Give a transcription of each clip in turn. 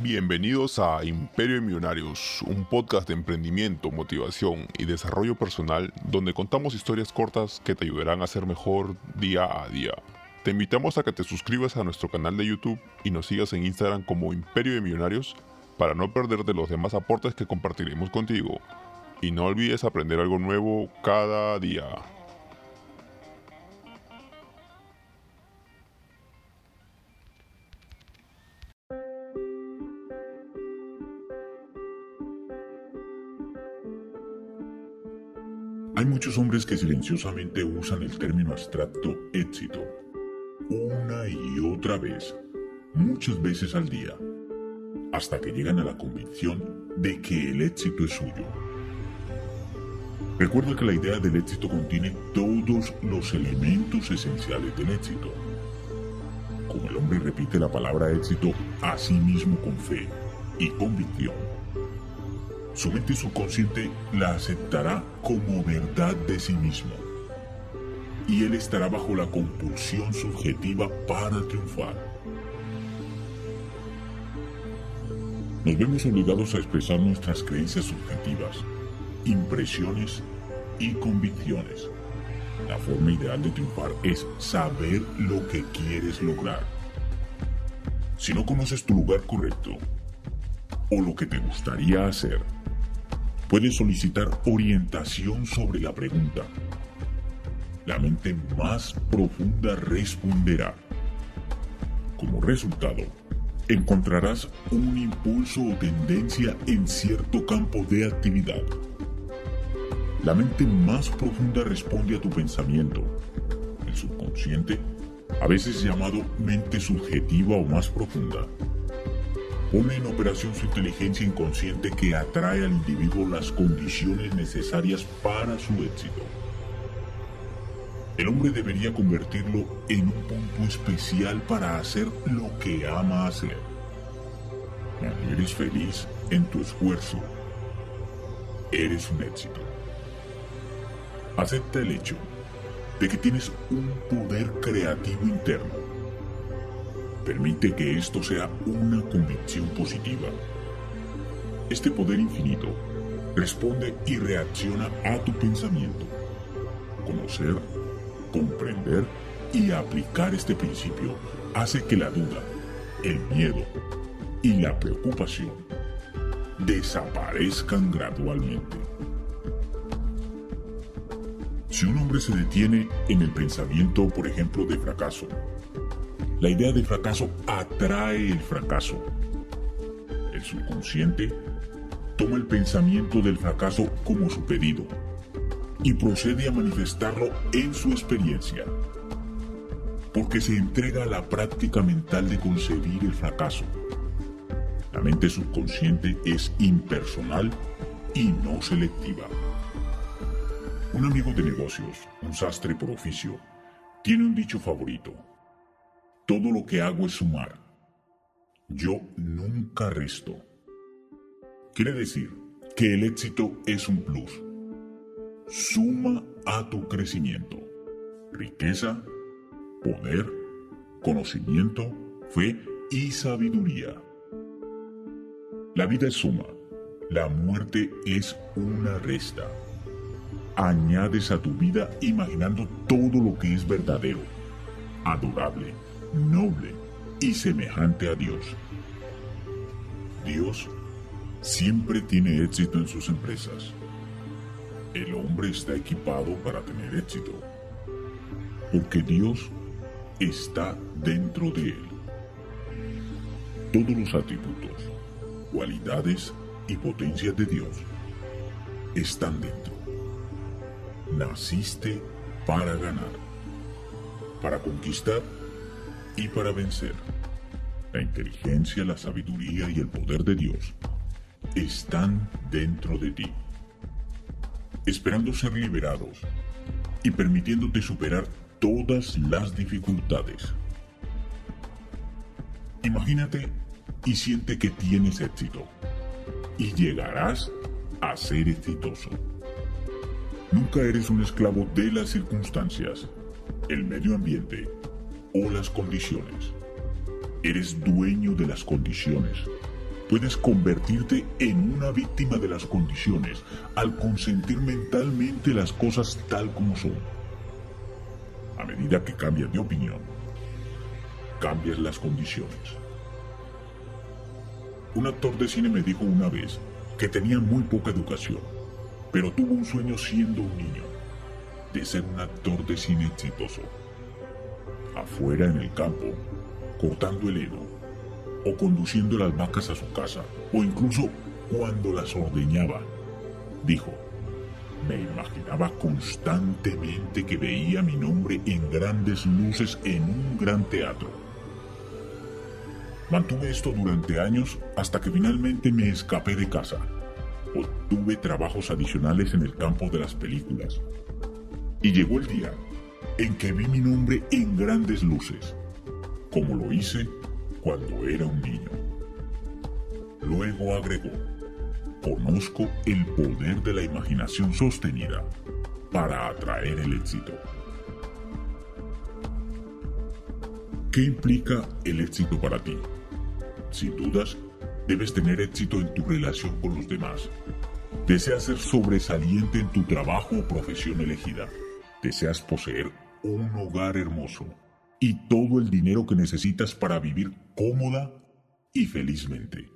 Bienvenidos a Imperio de Millonarios, un podcast de emprendimiento, motivación y desarrollo personal donde contamos historias cortas que te ayudarán a ser mejor día a día. Te invitamos a que te suscribas a nuestro canal de YouTube y nos sigas en Instagram como Imperio de Millonarios para no perderte los demás aportes que compartiremos contigo. Y no olvides aprender algo nuevo cada día. Hay muchos hombres que silenciosamente usan el término abstracto éxito una y otra vez, muchas veces al día, hasta que llegan a la convicción de que el éxito es suyo. Recuerda que la idea del éxito contiene todos los elementos esenciales del éxito. Como el hombre repite la palabra éxito a sí mismo con fe y convicción, su mente subconsciente la aceptará como verdad de sí mismo. Y él estará bajo la compulsión subjetiva para triunfar. Nos vemos obligados a expresar nuestras creencias subjetivas, impresiones y convicciones. La forma ideal de triunfar es saber lo que quieres lograr. Si no conoces tu lugar correcto o lo que te gustaría hacer, puedes solicitar orientación sobre la pregunta. La mente más profunda responderá. Como resultado, encontrarás un impulso o tendencia en cierto campo de actividad. La mente más profunda responde a tu pensamiento. El subconsciente, a veces llamado mente subjetiva o más profunda, pone en operación su inteligencia inconsciente que atrae al individuo las condiciones necesarias para su éxito. El hombre debería convertirlo en un punto especial para hacer lo que ama hacer. Cuando eres feliz en tu esfuerzo, eres un éxito. Acepta el hecho de que tienes un poder creativo interno Permite que esto sea una convicción positiva. Este poder infinito responde y reacciona a tu pensamiento. Conocer, comprender y aplicar este principio hace que la duda, el miedo y la preocupación desaparezcan gradualmente. Si un hombre se detiene en el pensamiento, por ejemplo, de fracaso, la idea de fracaso atrae el fracaso. El subconsciente toma el pensamiento del fracaso como su pedido y procede a manifestarlo en su experiencia, porque se entrega a la práctica mental de concebir el fracaso. La mente subconsciente es impersonal y no selectiva. Un amigo de negocios, un sastre por oficio, tiene un dicho favorito todo lo que hago es sumar. Yo nunca resto. Quiere decir que el éxito es un plus. Suma a tu crecimiento. Riqueza, poder, conocimiento, fe y sabiduría. La vida es suma. La muerte es una resta. Añades a tu vida imaginando todo lo que es verdadero, adorable, noble y semejante a Dios. Dios siempre tiene éxito en sus empresas. El hombre está equipado para tener éxito, porque Dios está dentro de él. Todos los atributos, cualidades y potencias de Dios están dentro. Naciste para ganar, para conquistar y para vencer. La inteligencia, la sabiduría y el poder de Dios están dentro de ti, esperando ser liberados y permitiéndote superar todas las dificultades. Imagínate y siente que tienes éxito y llegarás a ser exitoso. Nunca eres un esclavo de las circunstancias, el medio ambiente o las condiciones. Eres dueño de las condiciones puedes convertirte en una víctima de las condiciones al consentir mentalmente las cosas tal como son. A medida que cambias de opinión, cambias las condiciones. Un actor de cine me dijo una vez que tenía muy poca educación, pero tuvo un sueño siendo un niño, de ser un actor de cine exitoso. Afuera en el campo, cortando el heno, o conduciendo las vacas a su casa, o incluso cuando las ordeñaba. Dijo, me imaginaba constantemente que veía mi nombre en grandes luces en un gran teatro. Mantuve esto durante años hasta que finalmente me escapé de casa. Obtuve trabajos adicionales en el campo de las películas. Y llegó el día en que vi mi nombre en grandes luces, como lo hice cuando era un niño. Luego agregó, conozco el poder de la imaginación sostenida para atraer el éxito. ¿Qué implica el éxito para ti? Sin dudas, debes tener éxito en tu relación con los demás. Deseas ser sobresaliente en tu trabajo o profesión elegida. Deseas poseer un hogar hermoso y todo el dinero que necesitas para vivir cómoda y felizmente.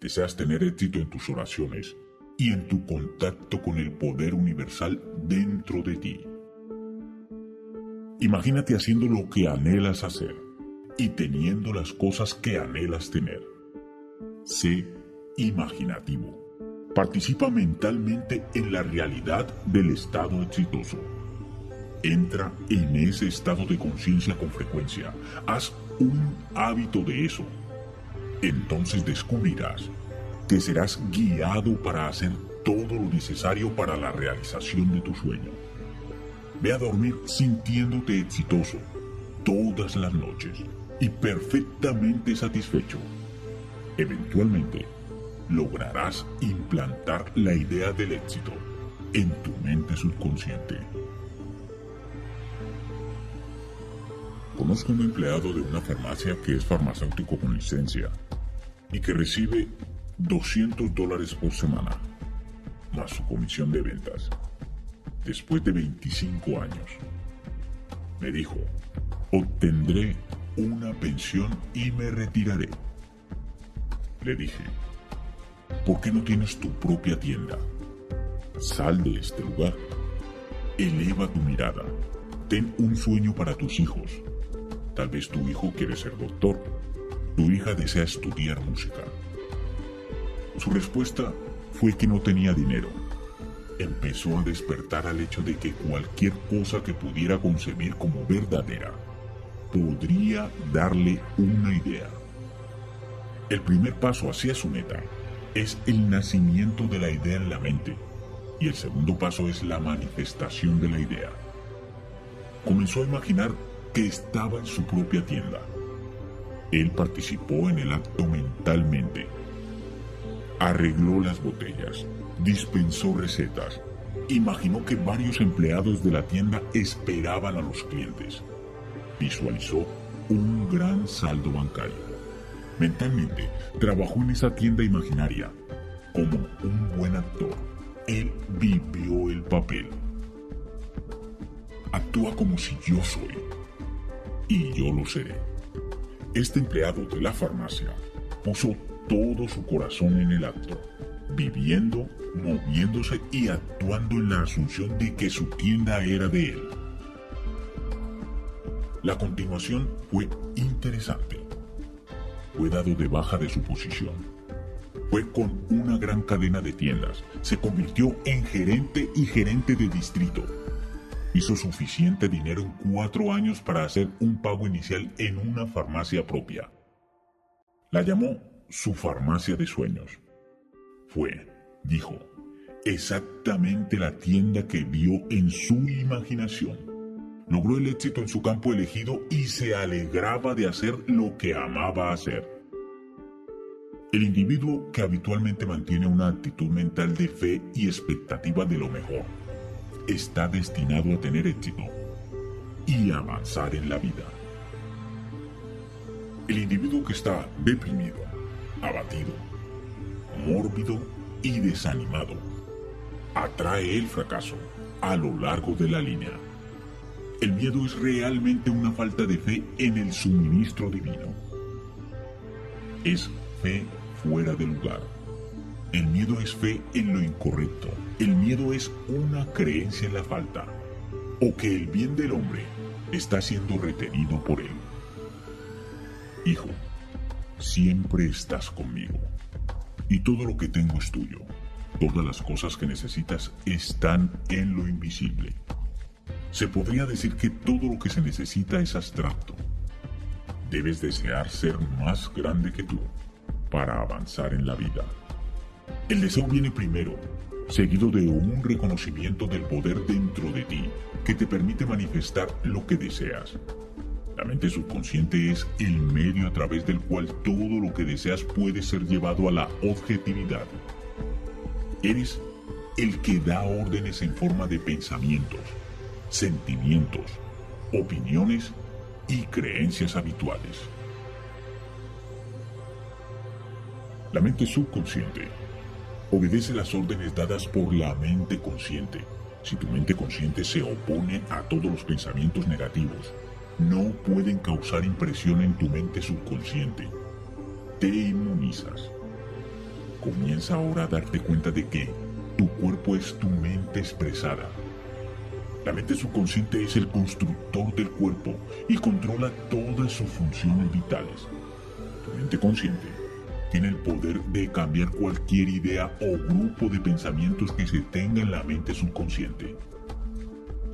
Deseas tener éxito en tus oraciones y en tu contacto con el poder universal dentro de ti. Imagínate haciendo lo que anhelas hacer y teniendo las cosas que anhelas tener. Sé imaginativo. Participa mentalmente en la realidad del estado exitoso. Entra en ese estado de conciencia con frecuencia. Haz un hábito de eso. Entonces descubrirás que serás guiado para hacer todo lo necesario para la realización de tu sueño. Ve a dormir sintiéndote exitoso todas las noches y perfectamente satisfecho. Eventualmente, lograrás implantar la idea del éxito en tu mente subconsciente. Conozco un empleado de una farmacia que es farmacéutico con licencia y que recibe 200 dólares por semana, más su comisión de ventas, después de 25 años. Me dijo, obtendré una pensión y me retiraré. Le dije, ¿por qué no tienes tu propia tienda? Sal de este lugar. Eleva tu mirada. Ten un sueño para tus hijos. Tal vez tu hijo quiere ser doctor. Tu hija desea estudiar música. Su respuesta fue que no tenía dinero. Empezó a despertar al hecho de que cualquier cosa que pudiera concebir como verdadera podría darle una idea. El primer paso hacia su meta es el nacimiento de la idea en la mente y el segundo paso es la manifestación de la idea. Comenzó a imaginar que estaba en su propia tienda. Él participó en el acto mentalmente. Arregló las botellas, dispensó recetas, imaginó que varios empleados de la tienda esperaban a los clientes visualizó un gran saldo bancario. Mentalmente, trabajó en esa tienda imaginaria. Como un buen actor, él vivió el papel. Actúa como si yo soy. Y yo lo seré. Este empleado de la farmacia puso todo su corazón en el acto, viviendo, moviéndose y actuando en la asunción de que su tienda era de él. La continuación fue interesante. Fue dado de baja de su posición. Fue con una gran cadena de tiendas. Se convirtió en gerente y gerente de distrito. Hizo suficiente dinero en cuatro años para hacer un pago inicial en una farmacia propia. La llamó su farmacia de sueños. Fue, dijo, exactamente la tienda que vio en su imaginación logró el éxito en su campo elegido y se alegraba de hacer lo que amaba hacer. El individuo que habitualmente mantiene una actitud mental de fe y expectativa de lo mejor está destinado a tener éxito y avanzar en la vida. El individuo que está deprimido, abatido, mórbido y desanimado. Atrae el fracaso a lo largo de la línea. El miedo es realmente una falta de fe en el suministro divino. Es fe fuera de lugar. El miedo es fe en lo incorrecto. El miedo es una creencia en la falta. O que el bien del hombre está siendo retenido por él. Hijo, siempre estás conmigo. Y todo lo que tengo es tuyo. Todas las cosas que necesitas están en lo invisible. Se podría decir que todo lo que se necesita es abstracto. Debes desear ser más grande que tú para avanzar en la vida. El deseo viene primero, seguido de un reconocimiento del poder dentro de ti que te permite manifestar lo que deseas. La mente subconsciente es el medio a través del cual todo lo que deseas puede ser llevado a la objetividad. Eres el que da órdenes en forma de pensamientos, sentimientos, opiniones y creencias habituales. La mente subconsciente obedece las órdenes dadas por la mente consciente. Si tu mente consciente se opone a todos los pensamientos negativos, no pueden causar impresión en tu mente subconsciente. Te inmunizas. Comienza ahora a darte cuenta de que tu cuerpo es tu mente expresada la mente subconsciente es el constructor del cuerpo y controla todas sus funciones vitales. Tu mente consciente tiene el poder de cambiar cualquier idea o grupo de pensamientos que se tenga en la mente subconsciente.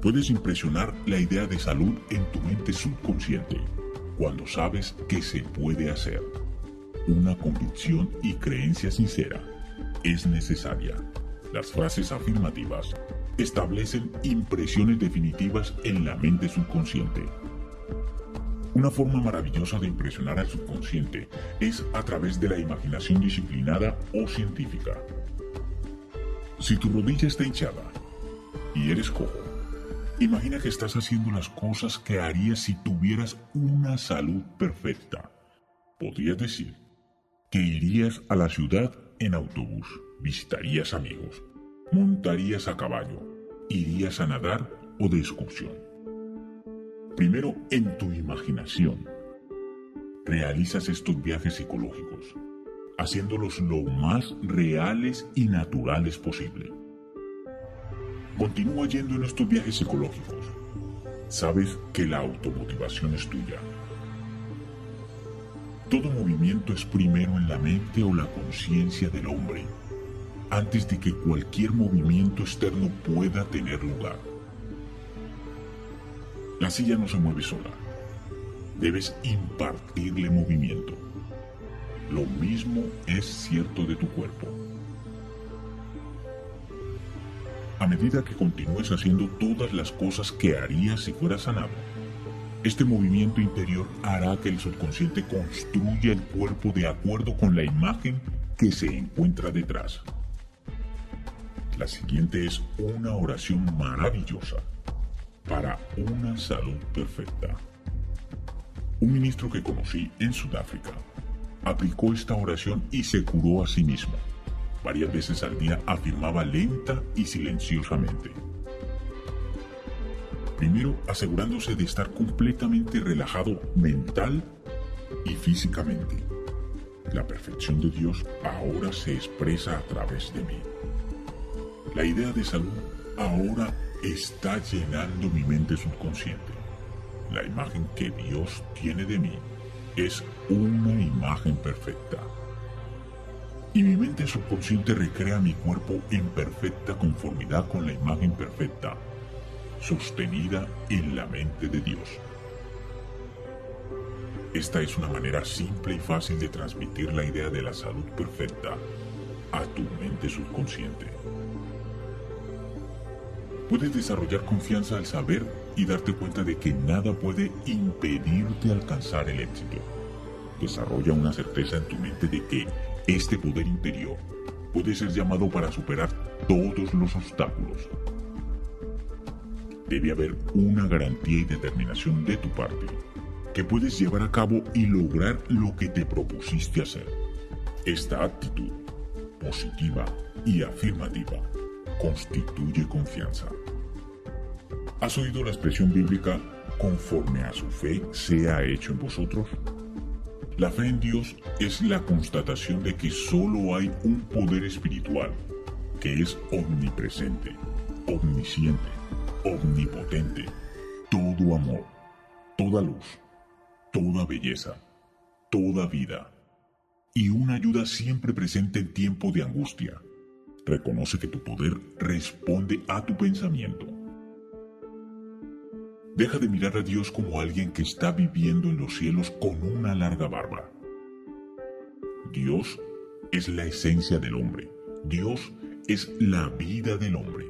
Puedes impresionar la idea de salud en tu mente subconsciente cuando sabes que se puede hacer. Una convicción y creencia sincera es necesaria. Las frases afirmativas establecen impresiones definitivas en la mente subconsciente. Una forma maravillosa de impresionar al subconsciente es a través de la imaginación disciplinada o científica. Si tu rodilla está hinchada y eres cojo, imagina que estás haciendo las cosas que harías si tuvieras una salud perfecta. Podrías decir que irías a la ciudad en autobús, visitarías amigos, montarías a caballo, irías a nadar o de excursión. Primero, en tu imaginación, realizas estos viajes psicológicos, haciéndolos lo más reales y naturales posible. Continúa yendo en estos viajes psicológicos. Sabes que la automotivación es tuya. Todo movimiento es primero en la mente o la conciencia del hombre antes de que cualquier movimiento externo pueda tener lugar. La silla no se mueve sola. Debes impartirle movimiento. Lo mismo es cierto de tu cuerpo. A medida que continúes haciendo todas las cosas que harías si fueras sanado, este movimiento interior hará que el subconsciente construya el cuerpo de acuerdo con la imagen que se encuentra detrás. La siguiente es una oración maravillosa para una salud perfecta. Un ministro que conocí en Sudáfrica aplicó esta oración y se curó a sí mismo. Varias veces al día afirmaba lenta y silenciosamente. Primero asegurándose de estar completamente relajado mental y físicamente. La perfección de Dios ahora se expresa a través de mí. La idea de salud ahora está llenando mi mente subconsciente. La imagen que Dios tiene de mí es una imagen perfecta. Y mi mente subconsciente recrea mi cuerpo en perfecta conformidad con la imagen perfecta, sostenida en la mente de Dios. Esta es una manera simple y fácil de transmitir la idea de la salud perfecta a tu mente subconsciente. Puedes desarrollar confianza al saber y darte cuenta de que nada puede impedirte alcanzar el éxito. Desarrolla una certeza en tu mente de que este poder interior puede ser llamado para superar todos los obstáculos. Debe haber una garantía y determinación de tu parte que puedes llevar a cabo y lograr lo que te propusiste hacer. Esta actitud positiva y afirmativa constituye confianza. ¿Has oído la expresión bíblica conforme a su fe sea hecho en vosotros? La fe en Dios es la constatación de que solo hay un poder espiritual que es omnipresente, omnisciente, omnipotente, todo amor, toda luz, toda belleza, toda vida y una ayuda siempre presente en tiempo de angustia. Reconoce que tu poder responde a tu pensamiento. Deja de mirar a Dios como alguien que está viviendo en los cielos con una larga barba. Dios es la esencia del hombre. Dios es la vida del hombre.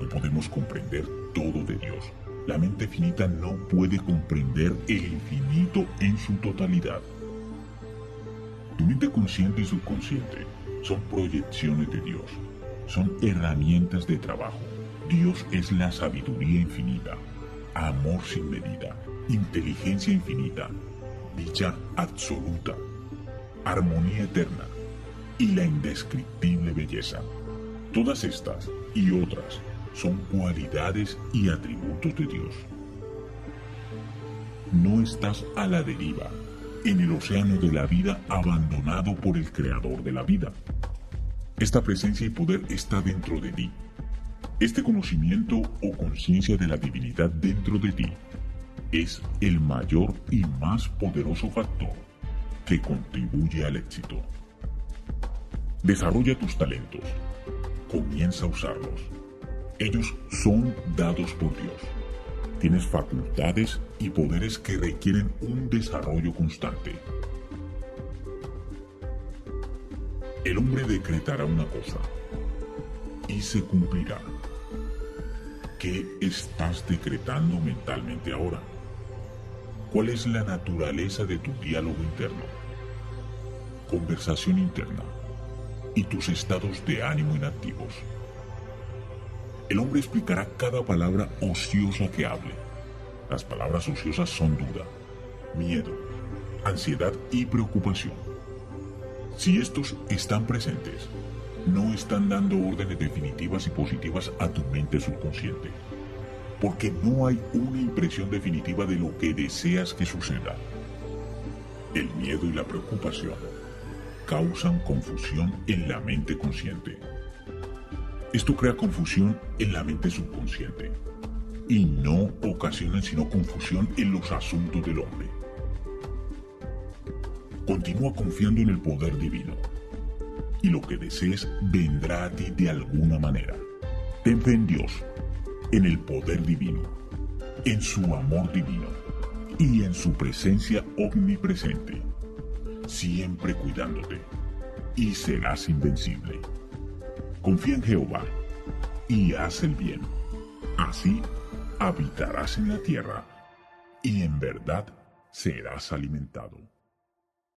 No podemos comprender todo de Dios. La mente finita no puede comprender el infinito en su totalidad. Tu mente consciente y subconsciente son proyecciones de Dios, son herramientas de trabajo. Dios es la sabiduría infinita, amor sin medida, inteligencia infinita, dicha absoluta, armonía eterna y la indescriptible belleza. Todas estas y otras son cualidades y atributos de Dios. No estás a la deriva en el océano de la vida abandonado por el creador de la vida. Esta presencia y poder está dentro de ti este conocimiento o conciencia de la divinidad dentro de ti es el mayor y más poderoso factor que contribuye al éxito. Desarrolla tus talentos. Comienza a usarlos. Ellos son dados por Dios. Tienes facultades y poderes que requieren un desarrollo constante. El hombre decretará una cosa y se cumplirá. ¿Qué estás decretando mentalmente ahora? ¿Cuál es la naturaleza de tu diálogo interno? Conversación interna y tus estados de ánimo inactivos. El hombre explicará cada palabra ociosa que hable. Las palabras ociosas son duda, miedo, ansiedad y preocupación. Si estos están presentes, no están dando órdenes definitivas y positivas a tu mente subconsciente, porque no hay una impresión definitiva de lo que deseas que suceda. El miedo y la preocupación causan confusión en la mente consciente. Esto crea confusión en la mente subconsciente y no ocasiona sino confusión en los asuntos del hombre. Continúa confiando en el poder divino y lo que desees vendrá a ti de alguna manera. Ten en Dios, en el poder divino, en su amor divino y en su presencia omnipresente, siempre cuidándote, y serás invencible. Confía en Jehová y haz el bien. Así habitarás en la tierra y en verdad serás alimentado.